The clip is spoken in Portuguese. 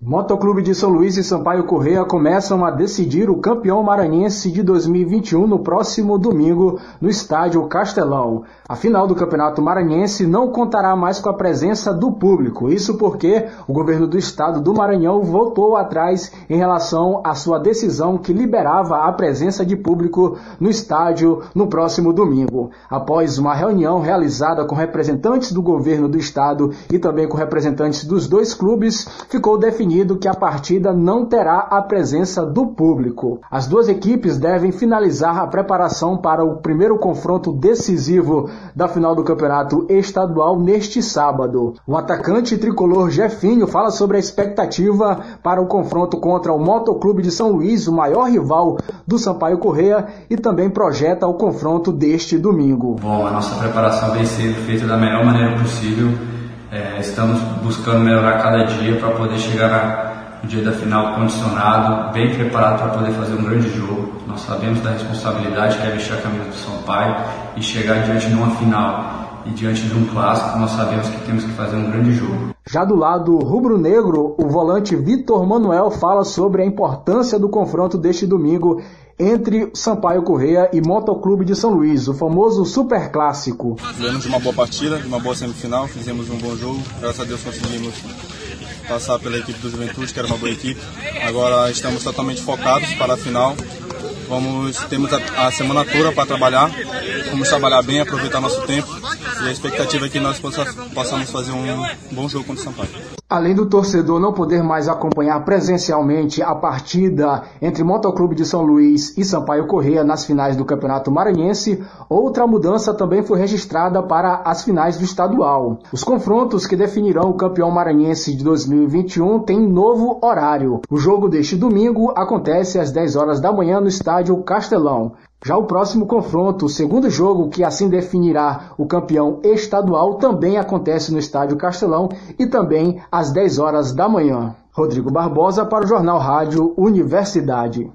Motoclube de São Luís e Sampaio Correia começam a decidir o campeão maranhense de 2021 no próximo domingo no estádio Castelão. A final do Campeonato Maranhense não contará mais com a presença do público. Isso porque o governo do estado do Maranhão voltou atrás em relação à sua decisão que liberava a presença de público no estádio no próximo domingo. Após uma reunião realizada com representantes do governo do estado e também com representantes dos dois clubes, ficou definido definido que a partida não terá a presença do público. As duas equipes devem finalizar a preparação para o primeiro confronto decisivo da final do campeonato estadual neste sábado. O atacante tricolor Jefinho fala sobre a expectativa para o confronto contra o Motoclube de São Luís, o maior rival do Sampaio Correia, e também projeta o confronto deste domingo. Bom, a nossa preparação vem sendo feita da melhor maneira possível é, estamos buscando melhorar cada dia para poder chegar no dia da final condicionado, bem preparado para poder fazer um grande jogo. Nós sabemos da responsabilidade que é vestir a camisa do São Paulo e chegar diante de uma final e diante de um clássico, nós sabemos que temos que fazer um grande jogo. Já do lado rubro-negro, o volante Vitor Manuel fala sobre a importância do confronto deste domingo entre Sampaio Correia e Motoclube de São Luís, o famoso Super Clássico. Tivemos uma boa partida, uma boa semifinal, fizemos um bom jogo, graças a Deus conseguimos passar pela equipe do Juventude, que era uma boa equipe. Agora estamos totalmente focados para a final. Vamos, temos a, a semana toda para trabalhar, vamos trabalhar bem, aproveitar nosso tempo e a expectativa é que nós possamos fazer um bom jogo contra o Sampaio. Além do torcedor não poder mais acompanhar presencialmente a partida entre Motoclube de São Luís e Sampaio Correia nas finais do Campeonato Maranhense, outra mudança também foi registrada para as finais do estadual. Os confrontos que definirão o campeão maranhense de 2021 têm novo horário. O jogo deste domingo acontece às 10 horas da manhã no estádio Castelão. Já o próximo confronto, o segundo jogo que assim definirá o campeão estadual, também acontece no Estádio Castelão e também às 10 horas da manhã. Rodrigo Barbosa para o Jornal Rádio Universidade.